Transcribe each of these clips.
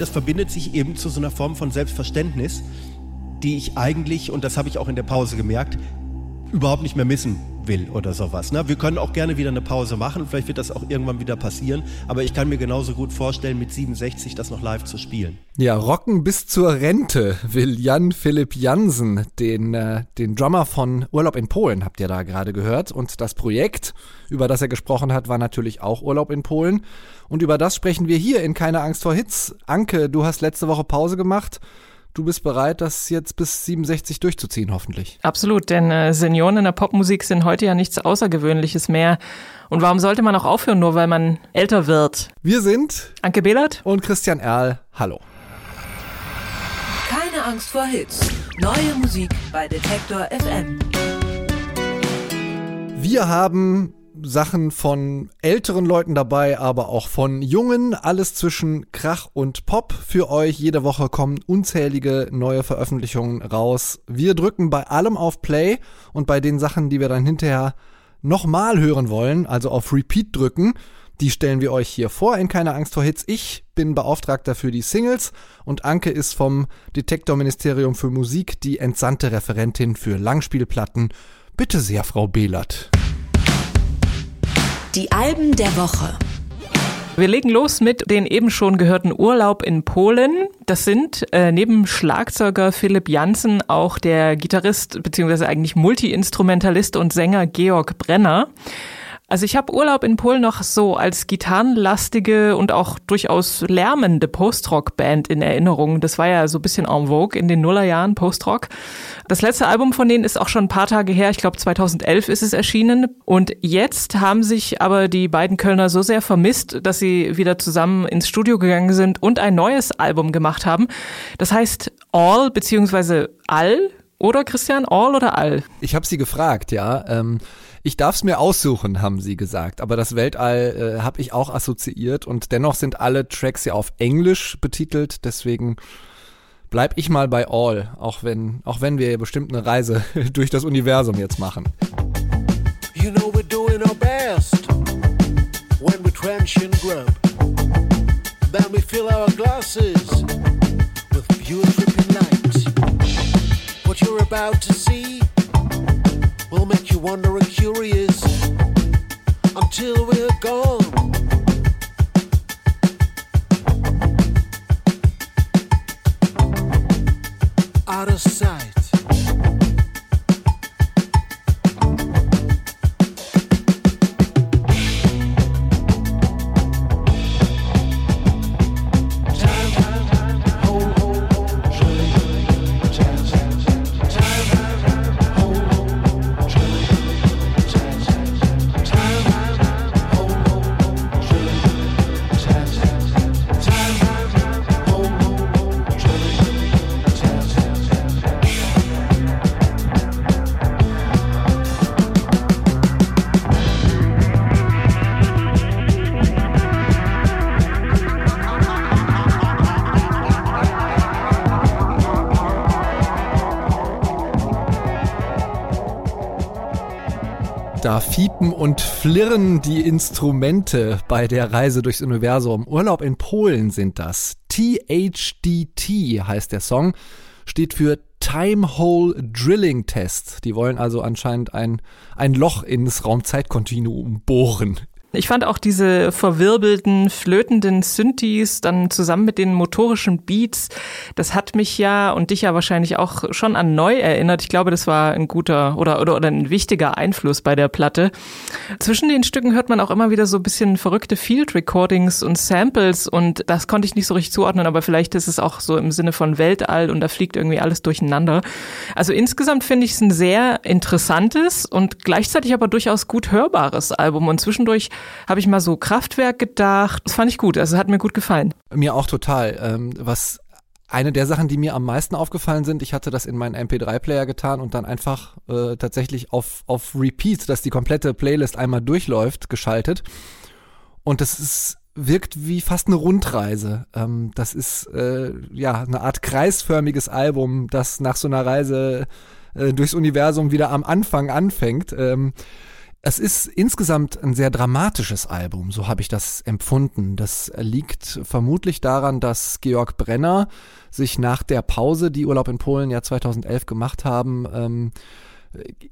das verbindet sich eben zu so einer Form von Selbstverständnis, die ich eigentlich, und das habe ich auch in der Pause gemerkt, überhaupt nicht mehr missen will oder sowas. Ne? Wir können auch gerne wieder eine Pause machen, vielleicht wird das auch irgendwann wieder passieren, aber ich kann mir genauso gut vorstellen, mit 67 das noch live zu spielen. Ja, rocken bis zur Rente will Jan Philipp Jansen, den, äh, den Drummer von Urlaub in Polen, habt ihr da gerade gehört. Und das Projekt, über das er gesprochen hat, war natürlich auch Urlaub in Polen. Und über das sprechen wir hier in Keine Angst vor Hits. Anke, du hast letzte Woche Pause gemacht du bist bereit, das jetzt bis 67 durchzuziehen, hoffentlich. Absolut, denn äh, Senioren in der Popmusik sind heute ja nichts Außergewöhnliches mehr. Und warum sollte man auch aufhören, nur weil man älter wird? Wir sind Anke Behlert und Christian Erl. Hallo. Keine Angst vor Hits. Neue Musik bei Detektor FM. Wir haben Sachen von älteren Leuten dabei, aber auch von jungen. Alles zwischen Krach und Pop für euch. Jede Woche kommen unzählige neue Veröffentlichungen raus. Wir drücken bei allem auf Play und bei den Sachen, die wir dann hinterher nochmal hören wollen, also auf Repeat drücken. Die stellen wir euch hier vor in Keine Angst vor Hits. Ich bin Beauftragter für die Singles und Anke ist vom Detektorministerium für Musik die entsandte Referentin für Langspielplatten. Bitte sehr, Frau Behlert. Die Alben der Woche. Wir legen los mit den eben schon gehörten Urlaub in Polen. Das sind äh, neben Schlagzeuger Philipp Janssen auch der Gitarrist bzw. eigentlich Multiinstrumentalist und Sänger Georg Brenner. Also ich habe Urlaub in Polen noch so als gitarrenlastige und auch durchaus lärmende Post-Rock-Band in Erinnerung. Das war ja so ein bisschen en vogue in den Nullerjahren, Post-Rock. Das letzte Album von denen ist auch schon ein paar Tage her. Ich glaube 2011 ist es erschienen. Und jetzt haben sich aber die beiden Kölner so sehr vermisst, dass sie wieder zusammen ins Studio gegangen sind und ein neues Album gemacht haben. Das heißt All beziehungsweise All oder Christian? All oder All? Ich habe sie gefragt, ja. Ähm ich darf es mir aussuchen, haben sie gesagt. Aber das Weltall äh, habe ich auch assoziiert und dennoch sind alle Tracks ja auf Englisch betitelt. Deswegen bleib ich mal bei All, auch wenn, auch wenn wir bestimmt eine Reise durch das Universum jetzt machen. You know we're doing our best when we trench and grub. Then we fill our glasses with pure tripping light. What you're about to see will make you wonder and curious until we're gone. Out of sight. Da fiepen und flirren die Instrumente bei der Reise durchs Universum. Urlaub in Polen sind das. THDT heißt der Song, steht für Time Hole Drilling Test. Die wollen also anscheinend ein, ein Loch ins Raumzeitkontinuum bohren. Ich fand auch diese verwirbelten, flötenden Synthes dann zusammen mit den motorischen Beats, das hat mich ja und dich ja wahrscheinlich auch schon an neu erinnert. Ich glaube, das war ein guter oder, oder, oder ein wichtiger Einfluss bei der Platte. Zwischen den Stücken hört man auch immer wieder so ein bisschen verrückte Field Recordings und Samples und das konnte ich nicht so richtig zuordnen, aber vielleicht ist es auch so im Sinne von Weltall und da fliegt irgendwie alles durcheinander. Also insgesamt finde ich es ein sehr interessantes und gleichzeitig aber durchaus gut hörbares Album und zwischendurch habe ich mal so Kraftwerk gedacht. Das fand ich gut, also hat mir gut gefallen. Mir auch total. Ähm, was eine der Sachen, die mir am meisten aufgefallen sind, ich hatte das in meinen MP3-Player getan und dann einfach äh, tatsächlich auf, auf Repeat, dass die komplette Playlist einmal durchläuft, geschaltet. Und das ist wirkt wie fast eine Rundreise. Ähm, das ist äh, ja eine Art kreisförmiges Album, das nach so einer Reise äh, durchs Universum wieder am Anfang anfängt. Ähm, Es ist insgesamt ein sehr dramatisches Album, so habe ich das empfunden. Das liegt vermutlich daran, dass Georg Brenner sich nach der Pause, die Urlaub in Polen ja 2011 gemacht haben, ähm,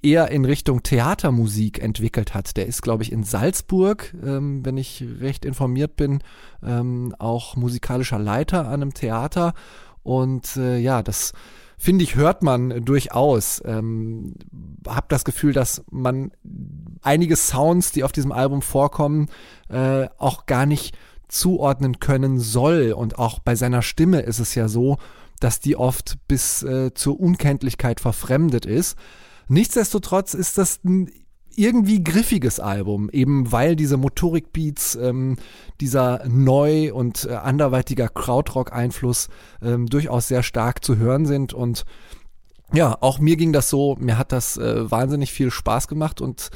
eher in Richtung Theatermusik entwickelt hat. Der ist, glaube ich, in Salzburg, ähm, wenn ich recht informiert bin, ähm, auch musikalischer Leiter an einem Theater. Und äh, ja, das finde ich, hört man durchaus. Ähm, hab das Gefühl, dass man einige Sounds, die auf diesem Album vorkommen, äh, auch gar nicht zuordnen können soll. Und auch bei seiner Stimme ist es ja so, dass die oft bis äh, zur Unkenntlichkeit verfremdet ist. Nichtsdestotrotz ist das ein irgendwie griffiges Album, eben weil diese Motorik-Beats, ähm, dieser neu und äh, anderweitiger Krautrock-Einfluss ähm, durchaus sehr stark zu hören sind und ja, auch mir ging das so, mir hat das äh, wahnsinnig viel Spaß gemacht und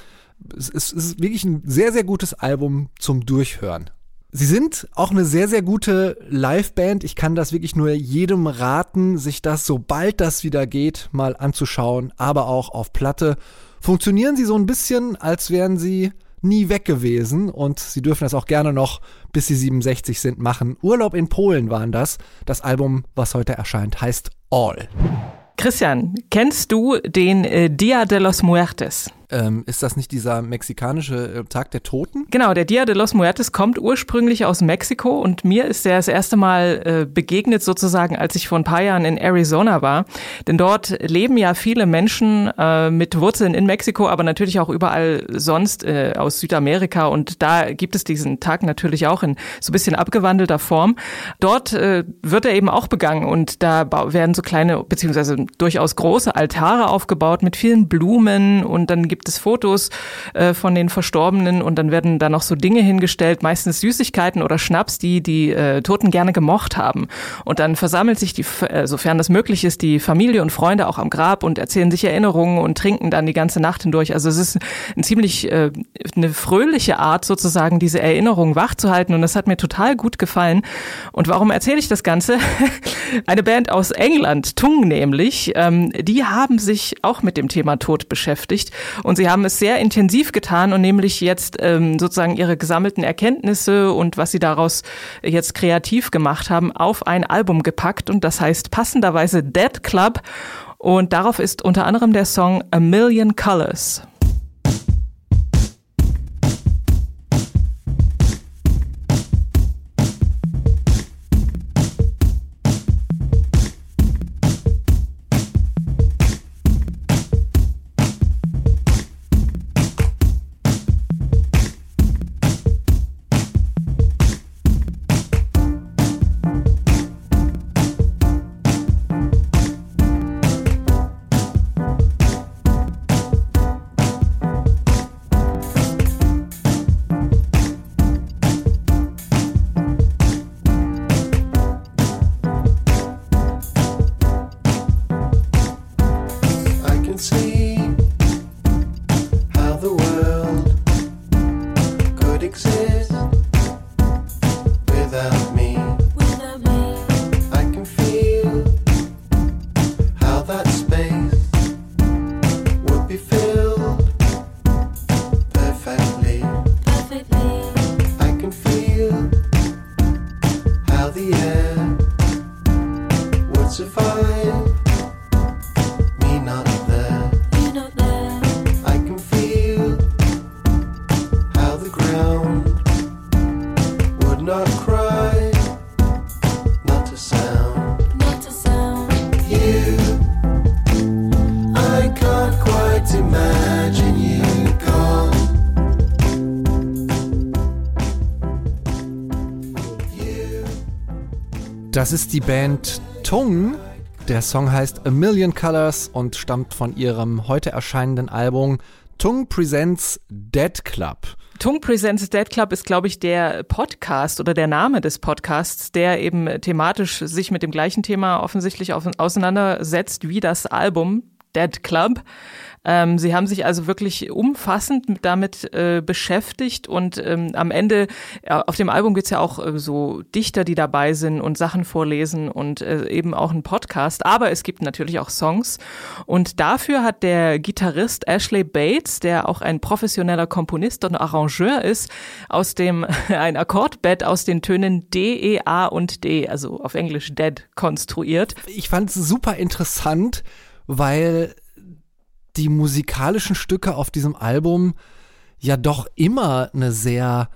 es ist, es ist wirklich ein sehr, sehr gutes Album zum Durchhören. Sie sind auch eine sehr, sehr gute Liveband. Ich kann das wirklich nur jedem raten, sich das, sobald das wieder geht, mal anzuschauen, aber auch auf Platte. Funktionieren sie so ein bisschen, als wären sie nie weg gewesen und sie dürfen das auch gerne noch, bis sie 67 sind, machen. Urlaub in Polen waren das. Das Album, was heute erscheint, heißt All. Christian, kennst du den äh, Dia de los Muertes? Ähm, ist das nicht dieser mexikanische äh, Tag der Toten? Genau, der Dia de los Muertes kommt ursprünglich aus Mexiko und mir ist der das erste Mal äh, begegnet sozusagen, als ich vor ein paar Jahren in Arizona war. Denn dort leben ja viele Menschen äh, mit Wurzeln in Mexiko, aber natürlich auch überall sonst äh, aus Südamerika und da gibt es diesen Tag natürlich auch in so ein bisschen abgewandelter Form. Dort äh, wird er eben auch begangen und da werden so kleine beziehungsweise durchaus große Altare aufgebaut mit vielen Blumen und dann gibt gibt es Fotos äh, von den Verstorbenen und dann werden da noch so Dinge hingestellt, meistens Süßigkeiten oder Schnaps, die die äh, Toten gerne gemocht haben. Und dann versammelt sich die, äh, sofern das möglich ist, die Familie und Freunde auch am Grab und erzählen sich Erinnerungen und trinken dann die ganze Nacht hindurch. Also es ist ein ziemlich äh, eine fröhliche Art sozusagen, diese Erinnerungen wachzuhalten und das hat mir total gut gefallen. Und warum erzähle ich das Ganze? Eine Band aus England, Tung nämlich, ähm, die haben sich auch mit dem Thema Tod beschäftigt sie haben es sehr intensiv getan und nämlich jetzt ähm, sozusagen ihre gesammelten Erkenntnisse und was sie daraus jetzt kreativ gemacht haben, auf ein Album gepackt. Und das heißt passenderweise Dead Club. Und darauf ist unter anderem der Song A Million Colors. Das ist die Band Tung. Der Song heißt A Million Colors und stammt von ihrem heute erscheinenden Album Tung Presents Dead Club. Tung Presents Dead Club ist, glaube ich, der Podcast oder der Name des Podcasts, der eben thematisch sich mit dem gleichen Thema offensichtlich auseinandersetzt wie das Album Dead Club. Ähm, sie haben sich also wirklich umfassend damit äh, beschäftigt und ähm, am Ende, auf dem Album gibt's ja auch äh, so Dichter, die dabei sind und Sachen vorlesen und äh, eben auch einen Podcast, aber es gibt natürlich auch Songs und dafür hat der Gitarrist Ashley Bates, der auch ein professioneller Komponist und Arrangeur ist, aus dem ein Akkordbett aus den Tönen D, E, A und D, also auf Englisch Dead, konstruiert. Ich fand es super interessant, weil die musikalischen Stücke auf diesem Album ja doch immer eine sehr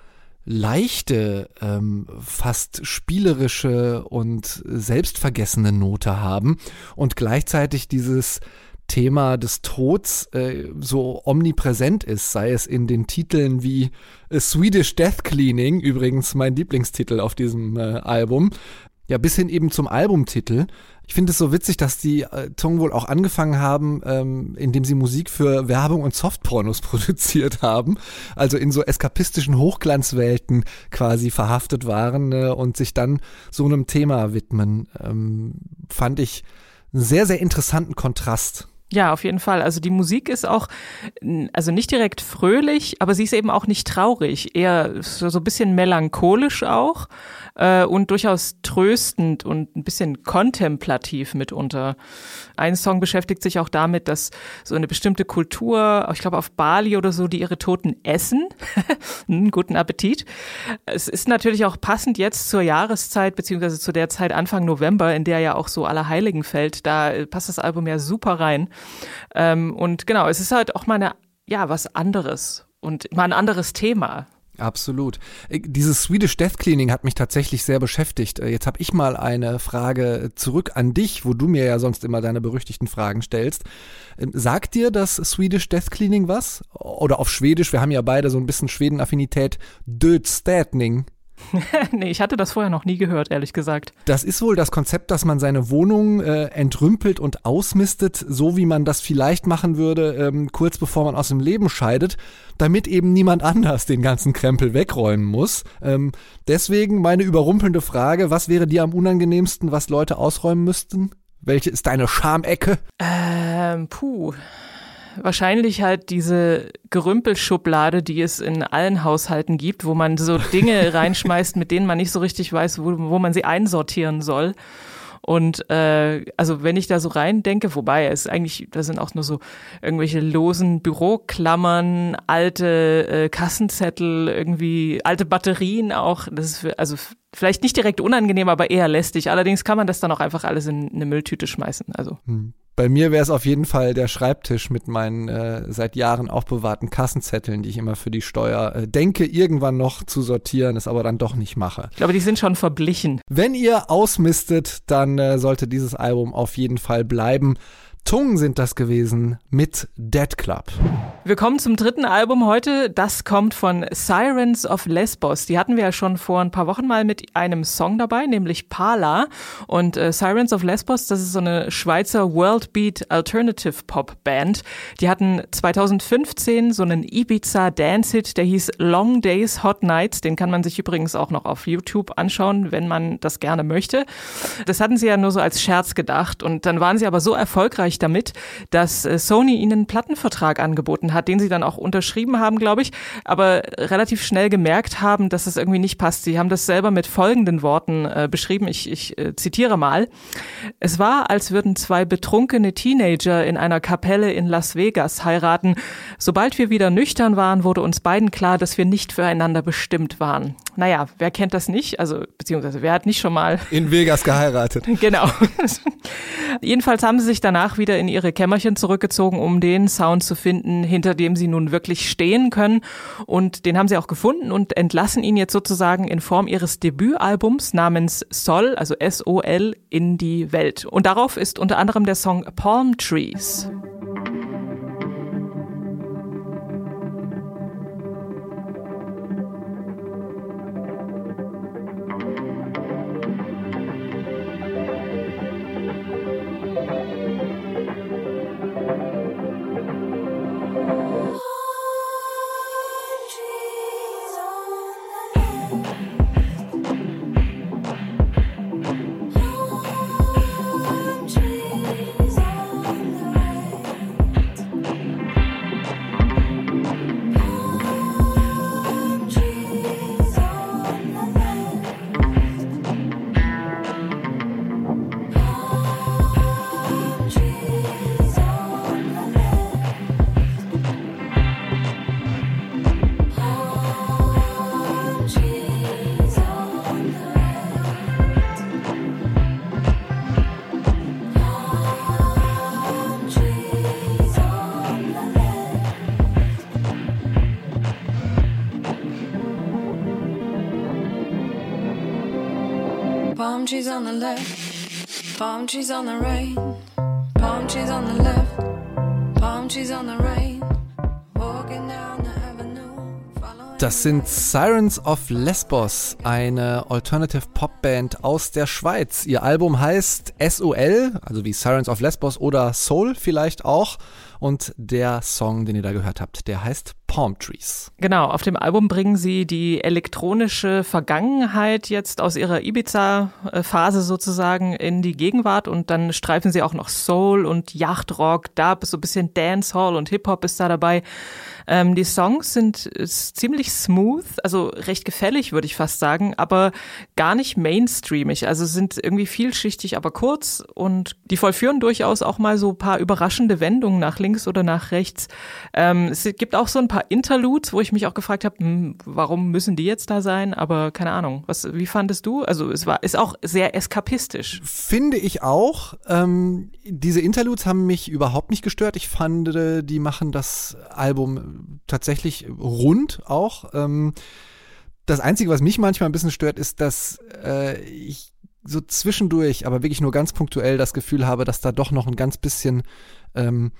leichte, ähm, fast spielerische und selbstvergessene Note haben und gleichzeitig dieses Thema des Tods äh, so omnipräsent ist, sei es in den Titeln wie Swedish Death Cleaning, übrigens mein Lieblingstitel auf diesem äh, Album, ja, bis hin eben zum Albumtitel. Ich finde es so witzig, dass die äh, Tong wohl auch angefangen haben, ähm, indem sie Musik für Werbung und Softpornos produziert haben, also in so eskapistischen Hochglanzwelten quasi verhaftet waren äh, und sich dann so einem Thema widmen. Ähm, fand ich einen sehr, sehr interessanten Kontrast. Ja, auf jeden Fall. Also die Musik ist auch, also nicht direkt fröhlich, aber sie ist eben auch nicht traurig, eher so, so ein bisschen melancholisch auch äh, und durchaus tröstend und ein bisschen kontemplativ mitunter. Ein Song beschäftigt sich auch damit, dass so eine bestimmte Kultur, ich glaube auf Bali oder so, die ihre Toten essen. Hm, guten Appetit. Es ist natürlich auch passend jetzt zur Jahreszeit, beziehungsweise zu der Zeit Anfang November, in der ja auch so Allerheiligen fällt. Da passt das Album ja super rein. Ähm, und genau, es ist halt auch mal eine, ja, was anderes und mal ein anderes Thema. Absolut. Äh, dieses Swedish Death Cleaning hat mich tatsächlich sehr beschäftigt. Äh, jetzt habe ich mal eine Frage zurück an dich, wo du mir ja sonst immer deine berüchtigten Fragen stellst. Ähm, sagt dir das Swedish Death Cleaning was? Oder auf Schwedisch, wir haben ja beide so ein bisschen Schweden-Affinität, Dödstätning. nee, ich hatte das vorher noch nie gehört, ehrlich gesagt. Das ist wohl das Konzept, dass man seine Wohnung äh, entrümpelt und ausmistet, so wie man das vielleicht machen würde, ähm, kurz bevor man aus dem Leben scheidet, damit eben niemand anders den ganzen Krempel wegräumen muss. Ähm, deswegen meine überrumpelnde Frage, was wäre dir am unangenehmsten, was Leute ausräumen müssten? Welche ist deine Schamecke? Ähm, puh wahrscheinlich halt diese Gerümpelschublade, die es in allen Haushalten gibt, wo man so Dinge reinschmeißt, mit denen man nicht so richtig weiß, wo, wo man sie einsortieren soll. Und äh, also wenn ich da so rein denke, wobei es eigentlich, da sind auch nur so irgendwelche losen Büroklammern, alte äh, Kassenzettel, irgendwie alte Batterien auch. Das ist für, also vielleicht nicht direkt unangenehm, aber eher lästig. Allerdings kann man das dann auch einfach alles in eine Mülltüte schmeißen. Also. Hm. Bei mir wäre es auf jeden Fall der Schreibtisch mit meinen äh, seit Jahren aufbewahrten Kassenzetteln, die ich immer für die Steuer äh, denke, irgendwann noch zu sortieren, es aber dann doch nicht mache. Ich glaube, die sind schon verblichen. Wenn ihr ausmistet, dann äh, sollte dieses Album auf jeden Fall bleiben. Tungen sind das gewesen mit Dead Club. Wir kommen zum dritten Album heute. Das kommt von Sirens of Lesbos. Die hatten wir ja schon vor ein paar Wochen mal mit einem Song dabei, nämlich Pala. Und äh, Sirens of Lesbos, das ist so eine Schweizer Worldbeat Alternative Pop Band. Die hatten 2015 so einen Ibiza Dance Hit, der hieß Long Days Hot Nights. Den kann man sich übrigens auch noch auf YouTube anschauen, wenn man das gerne möchte. Das hatten sie ja nur so als Scherz gedacht. Und dann waren sie aber so erfolgreich damit, dass äh, Sony ihnen einen Plattenvertrag angeboten hat, den sie dann auch unterschrieben haben, glaube ich, aber relativ schnell gemerkt haben, dass es irgendwie nicht passt. Sie haben das selber mit folgenden Worten äh, beschrieben. Ich, ich äh, zitiere mal. Es war, als würden zwei betrunkene Teenager in einer Kapelle in Las Vegas heiraten. Sobald wir wieder nüchtern waren, wurde uns beiden klar, dass wir nicht füreinander bestimmt waren. Naja, wer kennt das nicht? Also, beziehungsweise wer hat nicht schon mal in Vegas geheiratet? genau. Jedenfalls haben sie sich danach wieder in ihre Kämmerchen zurückgezogen, um den Sound zu finden, hinter dem sie nun wirklich stehen können. Und den haben sie auch gefunden und entlassen ihn jetzt sozusagen in Form ihres Debütalbums namens Sol, also S-O-L, in die Welt. Und darauf ist unter anderem der Song Palm Trees. Palm trees on the left, palm trees on the right, palm trees on the left, palm trees on the right. Walking down the Das sind Sirens of Lesbos, eine Alternative Pop Band aus der Schweiz. Ihr Album heißt SOL, also wie Sirens of Lesbos oder Soul vielleicht auch. Und der Song, den ihr da gehört habt, der heißt Palm Trees. Genau, auf dem Album bringen sie die elektronische Vergangenheit jetzt aus ihrer Ibiza-Phase sozusagen in die Gegenwart und dann streifen sie auch noch Soul und Yachtrock, Dub, so ein bisschen Dancehall und Hip-Hop ist da dabei. Ähm, die Songs sind ist ziemlich smooth, also recht gefällig, würde ich fast sagen, aber gar nicht mainstreamig. Also sind irgendwie vielschichtig, aber kurz und die vollführen durchaus auch mal so paar überraschende Wendungen nach links oder nach rechts. Ähm, es gibt auch so ein paar Interludes, wo ich mich auch gefragt habe, hm, warum müssen die jetzt da sein? Aber keine Ahnung. Was, wie fandest du? Also es war ist auch sehr eskapistisch. Finde ich auch. Ähm, diese Interludes haben mich überhaupt nicht gestört. Ich fand, äh, die machen das Album tatsächlich rund auch. Ähm, das Einzige, was mich manchmal ein bisschen stört, ist, dass äh, ich so zwischendurch, aber wirklich nur ganz punktuell das Gefühl habe, dass da doch noch ein ganz bisschen ähm,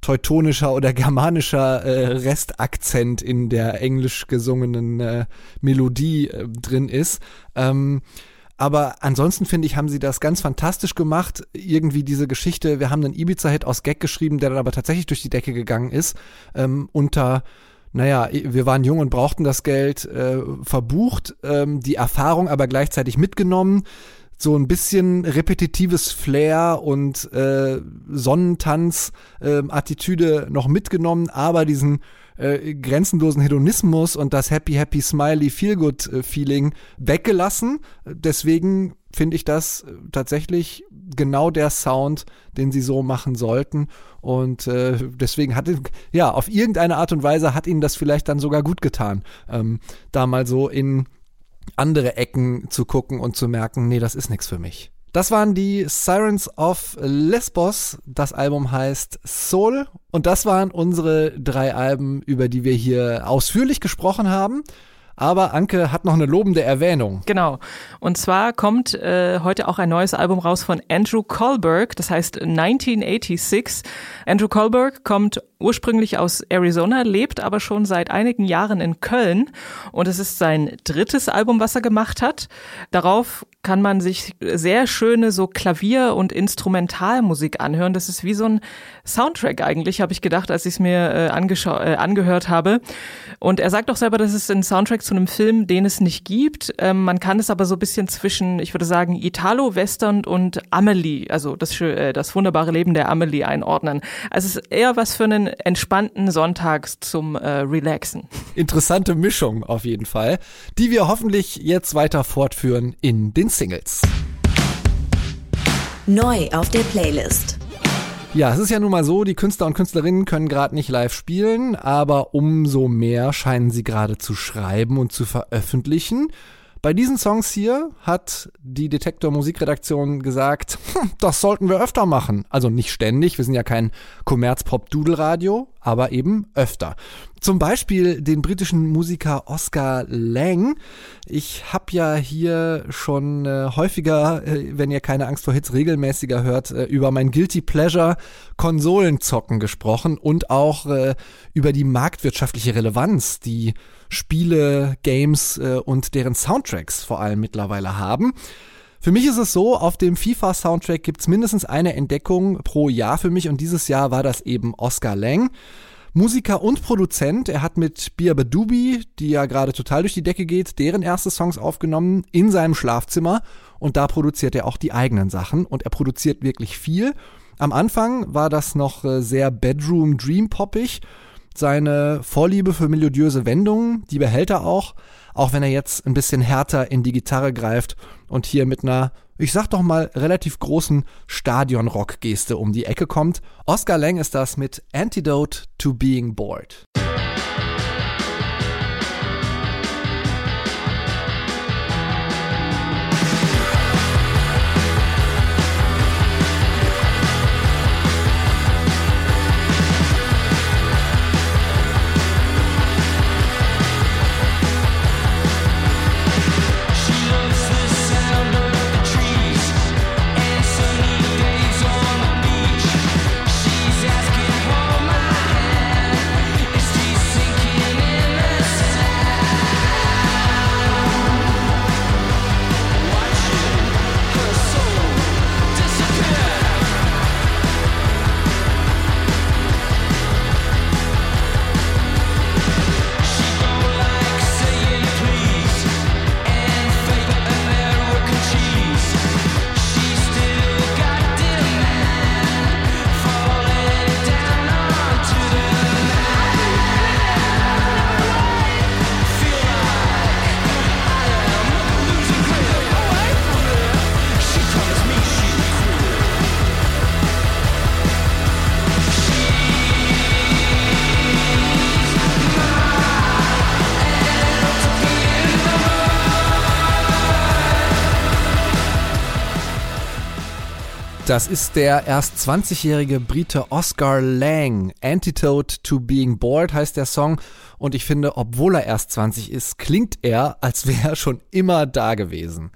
teutonischer oder germanischer äh, Restakzent in der englisch gesungenen äh, Melodie äh, drin ist. Ähm, aber ansonsten finde ich, haben sie das ganz fantastisch gemacht. Irgendwie diese Geschichte, wir haben einen Ibiza-Hit aus Gag geschrieben, der dann aber tatsächlich durch die Decke gegangen ist, ähm, unter naja, wir waren jung und brauchten das Geld äh, verbucht, ähm, die Erfahrung aber gleichzeitig mitgenommen, so ein bisschen repetitives Flair und äh, Sonnentanz-Attitüde noch mitgenommen, aber diesen äh, grenzenlosen Hedonismus und das Happy, Happy, Smiley, Feelgood-Feeling weggelassen. Deswegen finde ich das äh, tatsächlich genau der Sound, den sie so machen sollten. Und äh, deswegen hat ja auf irgendeine Art und Weise hat ihnen das vielleicht dann sogar gut getan, ähm, da mal so in andere Ecken zu gucken und zu merken, nee, das ist nichts für mich. Das waren die Sirens of Lesbos. Das Album heißt Soul. Und das waren unsere drei Alben, über die wir hier ausführlich gesprochen haben. Aber Anke hat noch eine lobende Erwähnung. Genau. Und zwar kommt äh, heute auch ein neues Album raus von Andrew Kohlberg, das heißt 1986. Andrew Kohlberg kommt ursprünglich aus Arizona, lebt aber schon seit einigen Jahren in Köln und es ist sein drittes Album, was er gemacht hat. Darauf kann man sich sehr schöne so Klavier- und Instrumentalmusik anhören. Das ist wie so ein Soundtrack eigentlich, habe ich gedacht, als ich es mir äh, äh, angehört habe. Und er sagt auch selber, das ist ein Soundtrack zu einem Film, den es nicht gibt. Ähm, man kann es aber so ein bisschen zwischen, ich würde sagen, Italo-Western und Amelie, also das, äh, das wunderbare Leben der Amelie einordnen. Also es ist eher was für einen entspannten Sonntag zum äh, Relaxen. Interessante Mischung auf jeden Fall, die wir hoffentlich jetzt weiter fortführen in den Singles. Neu auf der Playlist. Ja, es ist ja nun mal so, die Künstler und Künstlerinnen können gerade nicht live spielen, aber umso mehr scheinen sie gerade zu schreiben und zu veröffentlichen. Bei diesen Songs hier hat die Detektor Musikredaktion gesagt, hm, das sollten wir öfter machen. Also nicht ständig, wir sind ja kein Kommerz-Pop-Doodle-Radio, aber eben öfter. Zum Beispiel den britischen Musiker Oscar Lang. Ich habe ja hier schon äh, häufiger, äh, wenn ihr keine Angst vor Hits regelmäßiger hört, äh, über mein Guilty Pleasure Konsolenzocken gesprochen und auch äh, über die marktwirtschaftliche Relevanz, die Spiele, Games äh, und deren Soundtracks vor allem mittlerweile haben. Für mich ist es so, auf dem FIFA-Soundtrack gibt's mindestens eine Entdeckung pro Jahr für mich und dieses Jahr war das eben Oscar Lang. Musiker und Produzent. Er hat mit Bia Badubi, die ja gerade total durch die Decke geht, deren erste Songs aufgenommen in seinem Schlafzimmer und da produziert er auch die eigenen Sachen und er produziert wirklich viel. Am Anfang war das noch äh, sehr Bedroom Dream poppig seine Vorliebe für melodiöse Wendungen, die behält er auch, auch wenn er jetzt ein bisschen härter in die Gitarre greift und hier mit einer, ich sag doch mal, relativ großen Stadion-Rock-Geste um die Ecke kommt. Oscar Lang ist das mit Antidote to Being Bored. Das ist der erst 20-jährige Brite Oscar Lang. Antidote to Being Bored heißt der Song. Und ich finde, obwohl er erst 20 ist, klingt er, als wäre er schon immer da gewesen.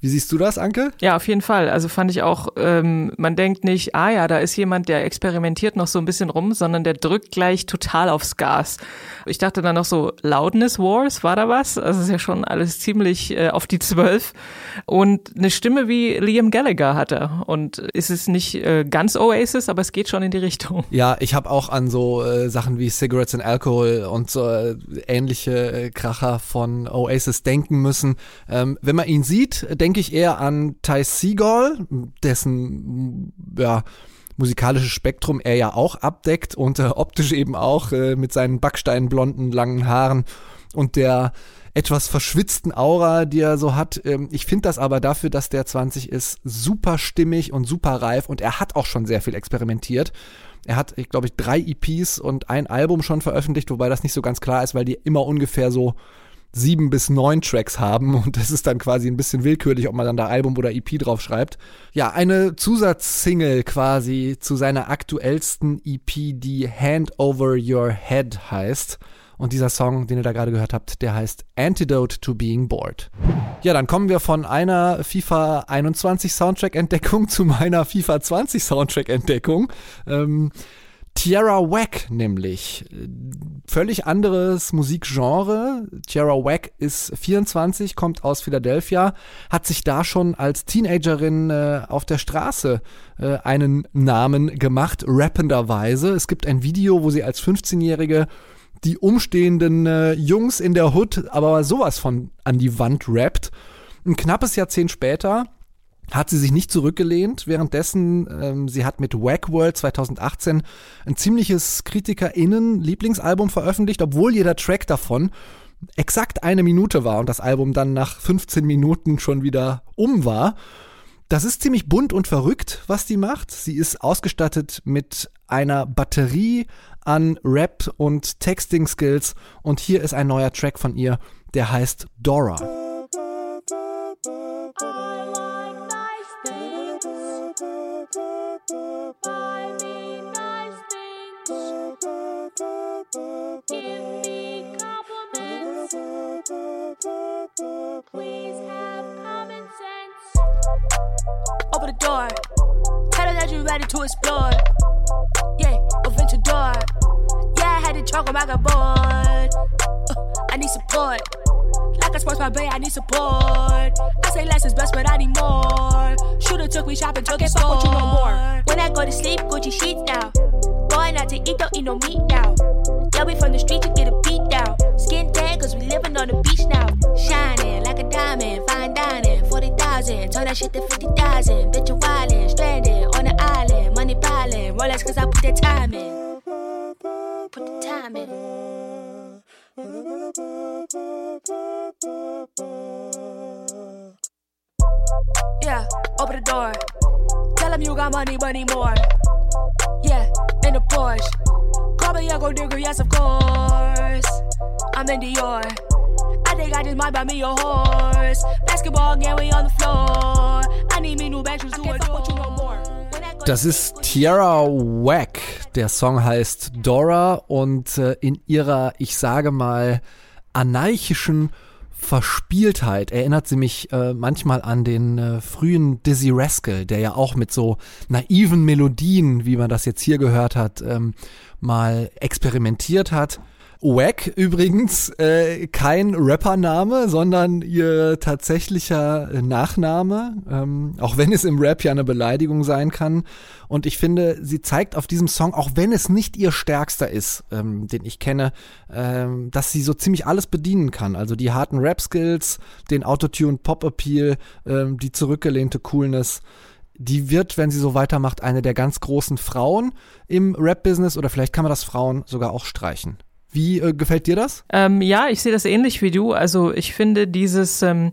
Wie siehst du das, Anke? Ja, auf jeden Fall. Also fand ich auch, ähm, man denkt nicht, ah ja, da ist jemand, der experimentiert noch so ein bisschen rum, sondern der drückt gleich total aufs Gas. Ich dachte dann noch so, Loudness Wars, war da was? Also ist ja schon alles ziemlich äh, auf die Zwölf. Und eine Stimme wie Liam Gallagher hat er. Und ist es nicht äh, ganz Oasis, aber es geht schon in die Richtung. Ja, ich habe auch an so äh, Sachen wie Cigarettes and Alcohol und so äh, ähnliche äh, Kracher von Oasis denken müssen. Ähm, wenn man ihn sieht, denke ich eher an Ty Seagull, dessen ja musikalisches Spektrum er ja auch abdeckt und äh, optisch eben auch äh, mit seinen backsteinblonden langen Haaren und der etwas verschwitzten Aura, die er so hat. Ähm, ich finde das aber dafür, dass der 20 ist, super stimmig und super reif und er hat auch schon sehr viel experimentiert. Er hat, glaube ich, drei EPs und ein Album schon veröffentlicht, wobei das nicht so ganz klar ist, weil die immer ungefähr so sieben bis neun Tracks haben und das ist dann quasi ein bisschen willkürlich, ob man dann da Album oder EP drauf schreibt. Ja, eine Zusatzsingle quasi zu seiner aktuellsten EP, die Hand Over Your Head heißt. Und dieser Song, den ihr da gerade gehört habt, der heißt Antidote to Being Bored. Ja, dann kommen wir von einer FIFA 21 Soundtrack-Entdeckung zu meiner FIFA 20 Soundtrack-Entdeckung. Ähm, Tierra Whack nämlich. Völlig anderes Musikgenre. Tierra Whack ist 24, kommt aus Philadelphia, hat sich da schon als Teenagerin äh, auf der Straße äh, einen Namen gemacht, rappenderweise. Es gibt ein Video, wo sie als 15-Jährige die umstehenden äh, Jungs in der Hood aber sowas von an die Wand rappt. Ein knappes Jahrzehnt später hat sie sich nicht zurückgelehnt. Währenddessen, ähm, sie hat mit Wack World 2018 ein ziemliches KritikerInnen-Lieblingsalbum veröffentlicht, obwohl jeder Track davon exakt eine Minute war und das Album dann nach 15 Minuten schon wieder um war. Das ist ziemlich bunt und verrückt, was die macht. Sie ist ausgestattet mit einer Batterie an Rap und Texting Skills und hier ist ein neuer Track von ihr, der heißt Dora. Open the door. Tell her that you're ready to explore. Yeah, adventure door. Yeah, I had to talk when I got bored. Uh, I need support. Like I sports my brain, I need support. I say less is best, but I need more. Should've took me shopping, took it fuck with you no more. When I go to sleep, Gucci sheets now. Going out to eat, don't eat no meat now. Yeah, we from the street to get a beat down. Skin tan, cause we living on the beach now. Shining like a diamond, 40,000. Turn that shit to 50,000. Bitch, you wildin', stranded on the island. Money piling, Rolex, cause I put that time in. Das ist Tiara Wack. Der Song heißt Dora und äh, in ihrer, ich sage mal, anarchischen Verspieltheit erinnert sie mich äh, manchmal an den äh, frühen Dizzy Rascal, der ja auch mit so naiven Melodien, wie man das jetzt hier gehört hat, ähm, mal experimentiert hat. Wack übrigens äh, kein Rappername, sondern ihr tatsächlicher Nachname, ähm, auch wenn es im Rap ja eine Beleidigung sein kann. Und ich finde, sie zeigt auf diesem Song, auch wenn es nicht ihr stärkster ist, ähm, den ich kenne, ähm, dass sie so ziemlich alles bedienen kann. Also die harten Rap-Skills, den Autotune Pop-Appeal, ähm, die zurückgelehnte Coolness die wird, wenn sie so weitermacht, eine der ganz großen Frauen im Rap-Business oder vielleicht kann man das Frauen sogar auch streichen. Wie äh, gefällt dir das? Ähm, ja, ich sehe das ähnlich wie du. Also ich finde dieses ähm,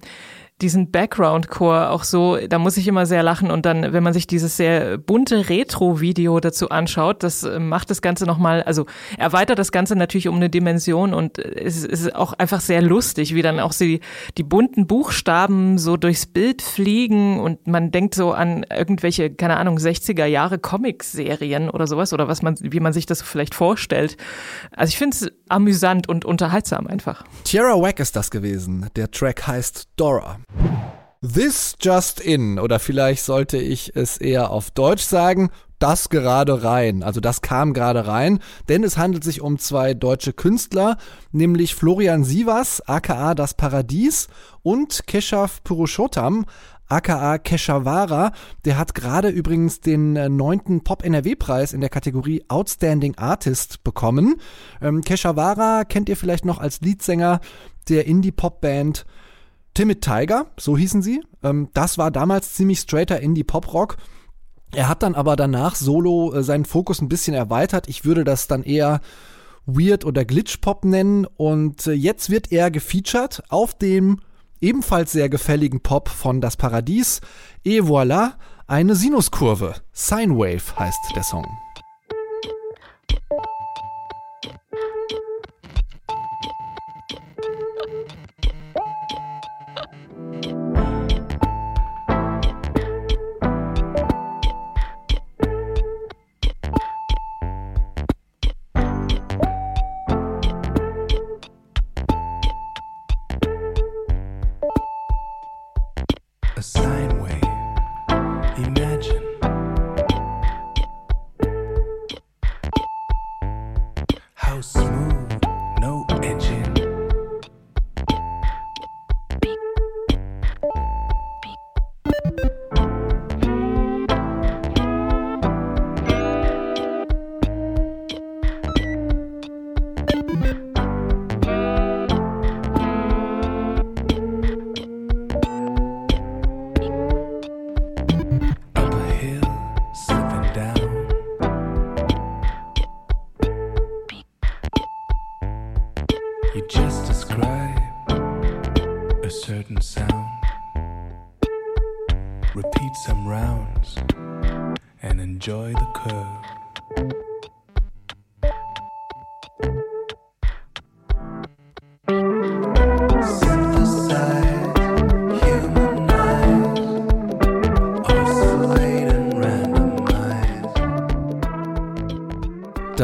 diesen Background-Core auch so, da muss ich immer sehr lachen und dann, wenn man sich dieses sehr bunte Retro-Video dazu anschaut, das äh, macht das Ganze nochmal, also erweitert das Ganze natürlich um eine Dimension und es ist auch einfach sehr lustig, wie dann auch sie die bunten Buchstaben so durchs Bild fliegen und man denkt so an irgendwelche, keine Ahnung, 60er Jahre Comic-Serien oder sowas oder was man, wie man sich das vielleicht vorstellt. Also ich finde es amüsant und unterhaltsam einfach. Tierra Whack ist das gewesen. Der Track heißt Dora. This Just In, oder vielleicht sollte ich es eher auf Deutsch sagen, das gerade rein. Also das kam gerade rein, denn es handelt sich um zwei deutsche Künstler, nämlich Florian Sivas, aka Das Paradies, und Keshav Purushottam, aka Keshavara. Der hat gerade übrigens den äh, neunten Pop-NRW-Preis in der Kategorie Outstanding Artist bekommen. Ähm, Keshavara kennt ihr vielleicht noch als Leadsänger der Indie-Pop-Band Timid Tiger, so hießen sie. Ähm, das war damals ziemlich straighter Indie-Pop-Rock. Er hat dann aber danach solo äh, seinen Fokus ein bisschen erweitert. Ich würde das dann eher Weird oder Glitch-Pop nennen. Und äh, jetzt wird er gefeatured auf dem ebenfalls sehr gefälligen Pop von Das Paradies. Et voilà, eine Sinuskurve. Sine Wave heißt der Song.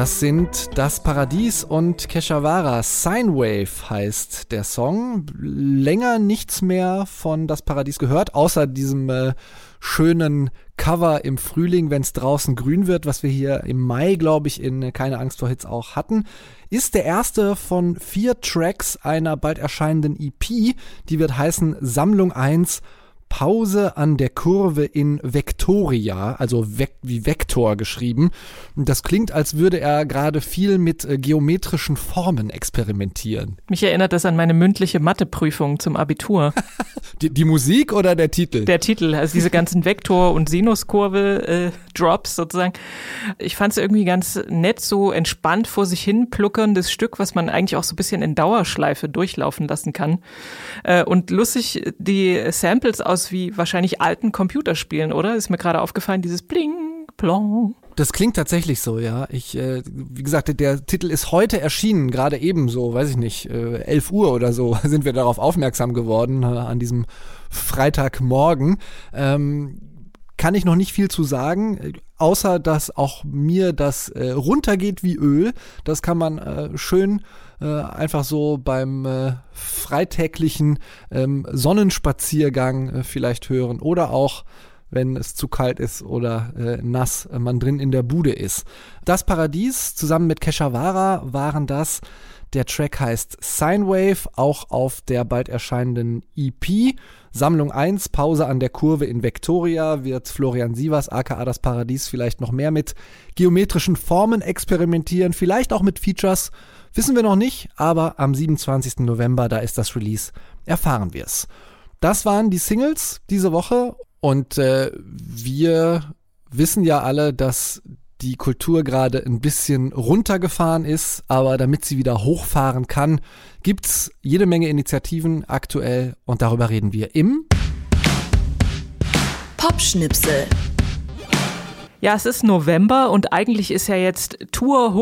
Das sind Das Paradies und Keshavara. Sine Wave heißt der Song. Länger nichts mehr von Das Paradies gehört, außer diesem äh, schönen Cover im Frühling, wenn es draußen grün wird, was wir hier im Mai, glaube ich, in äh, Keine Angst vor Hits auch hatten. Ist der erste von vier Tracks einer bald erscheinenden EP. Die wird heißen Sammlung 1 Pause an der Kurve in Vectoria, also Vek wie Vektor geschrieben. Das klingt, als würde er gerade viel mit äh, geometrischen Formen experimentieren. Mich erinnert das an meine mündliche Matheprüfung zum Abitur. Die, die Musik oder der Titel? Der Titel, also diese ganzen Vektor- und Sinuskurve-Drops sozusagen. Ich fand es irgendwie ganz nett, so entspannt vor sich hin pluckerndes Stück, was man eigentlich auch so ein bisschen in Dauerschleife durchlaufen lassen kann. Äh, Und lustig, die Samples aus wie wahrscheinlich alten Computerspielen, oder? Ist mir gerade aufgefallen, dieses Bling, Plong. Das klingt tatsächlich so, ja. Ich, äh, wie gesagt, der Titel ist heute erschienen, gerade eben so, weiß ich nicht, äh, 11 Uhr oder so sind wir darauf aufmerksam geworden, äh, an diesem Freitagmorgen. Ähm, kann ich noch nicht viel zu sagen, äh, außer dass auch mir das äh, runtergeht wie Öl. Das kann man äh, schön äh, einfach so beim äh, freitäglichen ähm, Sonnenspaziergang äh, vielleicht hören oder auch wenn es zu kalt ist oder äh, nass äh, man drin in der Bude ist. Das Paradies zusammen mit Keshavara waren das. Der Track heißt Sine Wave, auch auf der bald erscheinenden EP. Sammlung 1, Pause an der Kurve in Vectoria, wird Florian Sievers, aka das Paradies, vielleicht noch mehr mit geometrischen Formen experimentieren, vielleicht auch mit Features, wissen wir noch nicht, aber am 27. November, da ist das Release, erfahren wir es. Das waren die Singles diese Woche und äh, wir wissen ja alle, dass die Kultur gerade ein bisschen runtergefahren ist, aber damit sie wieder hochfahren kann, gibt's jede Menge Initiativen aktuell und darüber reden wir im Popschnipsel. Ja, es ist November und eigentlich ist ja jetzt Tour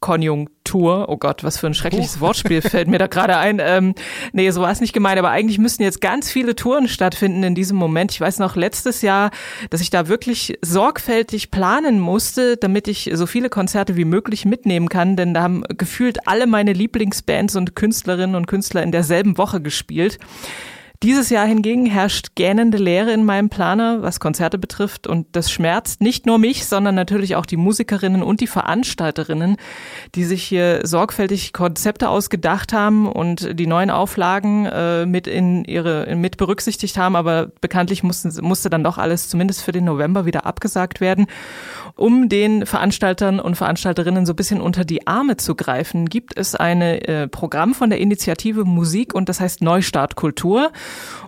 Hochkonjunktur. Oh Gott, was für ein schreckliches Wortspiel fällt mir da gerade ein. Ähm, nee, so war es nicht gemeint, aber eigentlich müssten jetzt ganz viele Touren stattfinden in diesem Moment. Ich weiß noch letztes Jahr, dass ich da wirklich sorgfältig planen musste, damit ich so viele Konzerte wie möglich mitnehmen kann, denn da haben gefühlt alle meine Lieblingsbands und Künstlerinnen und Künstler in derselben Woche gespielt. Dieses Jahr hingegen herrscht gähnende Leere in meinem Planer, was Konzerte betrifft. Und das schmerzt nicht nur mich, sondern natürlich auch die Musikerinnen und die Veranstalterinnen, die sich hier sorgfältig Konzepte ausgedacht haben und die neuen Auflagen äh, mit in ihre mit berücksichtigt haben. Aber bekanntlich mussten, musste dann doch alles zumindest für den November wieder abgesagt werden. Um den Veranstaltern und Veranstalterinnen so ein bisschen unter die Arme zu greifen, gibt es ein äh, Programm von der Initiative Musik und das heißt Neustart Kultur.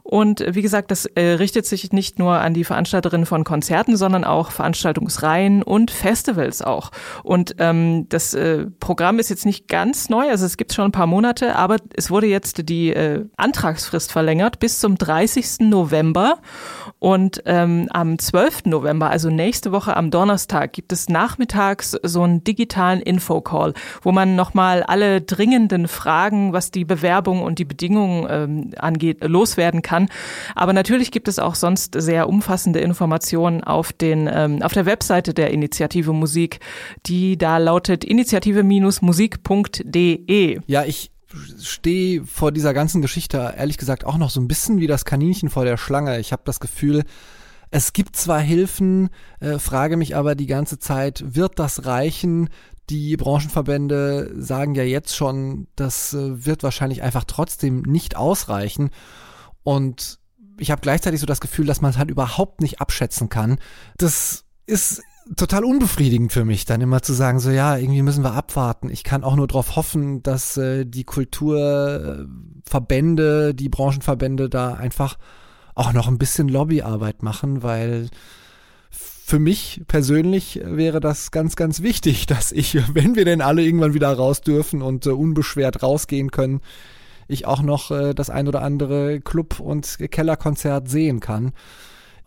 Und wie gesagt, das äh, richtet sich nicht nur an die Veranstalterinnen von Konzerten, sondern auch Veranstaltungsreihen und Festivals auch. Und ähm, das äh, Programm ist jetzt nicht ganz neu, also es gibt schon ein paar Monate, aber es wurde jetzt die äh, Antragsfrist verlängert bis zum 30. November. Und ähm, am 12. November, also nächste Woche am Donnerstag, gibt es nachmittags so einen digitalen Infocall, wo man nochmal alle dringenden Fragen, was die Bewerbung und die Bedingungen ähm, angeht, loswerden kann. Aber natürlich gibt es auch sonst sehr umfassende Informationen auf den ähm, auf der Webseite der Initiative Musik, die da lautet initiative-musik.de. Ja, ich stehe vor dieser ganzen Geschichte ehrlich gesagt auch noch so ein bisschen wie das Kaninchen vor der Schlange. Ich habe das Gefühl, es gibt zwar Hilfen, äh, frage mich aber die ganze Zeit, wird das reichen? Die Branchenverbände sagen ja jetzt schon, das äh, wird wahrscheinlich einfach trotzdem nicht ausreichen. Und ich habe gleichzeitig so das Gefühl, dass man es halt überhaupt nicht abschätzen kann. Das ist total unbefriedigend für mich, dann immer zu sagen, so ja, irgendwie müssen wir abwarten. Ich kann auch nur darauf hoffen, dass äh, die Kulturverbände, die Branchenverbände da einfach auch noch ein bisschen Lobbyarbeit machen, weil für mich persönlich wäre das ganz, ganz wichtig, dass ich, wenn wir denn alle irgendwann wieder raus dürfen und äh, unbeschwert rausgehen können, ich auch noch äh, das ein oder andere Club- und Kellerkonzert sehen kann.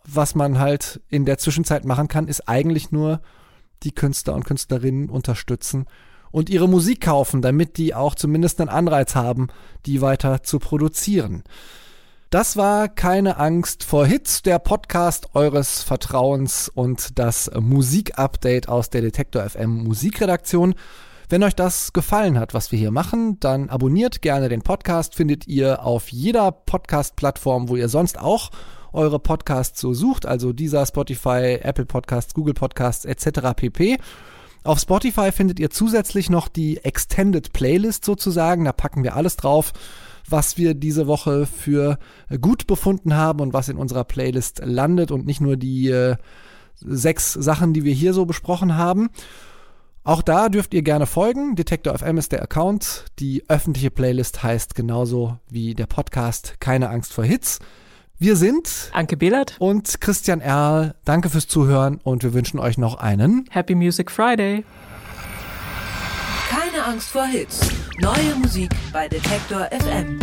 Was man halt in der Zwischenzeit machen kann, ist eigentlich nur die Künstler und Künstlerinnen unterstützen und ihre Musik kaufen, damit die auch zumindest einen Anreiz haben, die weiter zu produzieren. Das war keine Angst vor Hits, der Podcast eures Vertrauens und das Musikupdate aus der Detektor FM Musikredaktion. Wenn euch das gefallen hat, was wir hier machen, dann abonniert gerne den Podcast, findet ihr auf jeder Podcast-Plattform, wo ihr sonst auch eure Podcasts so sucht, also dieser Spotify, Apple Podcasts, Google Podcasts etc. pp. Auf Spotify findet ihr zusätzlich noch die Extended Playlist sozusagen, da packen wir alles drauf, was wir diese Woche für gut befunden haben und was in unserer Playlist landet und nicht nur die äh, sechs Sachen, die wir hier so besprochen haben. Auch da dürft ihr gerne folgen. Detektor FM ist der Account. Die öffentliche Playlist heißt genauso wie der Podcast Keine Angst vor Hits. Wir sind Anke Behlert und Christian Erl. Danke fürs Zuhören und wir wünschen euch noch einen Happy Music Friday. Keine Angst vor Hits. Neue Musik bei Detektor FM.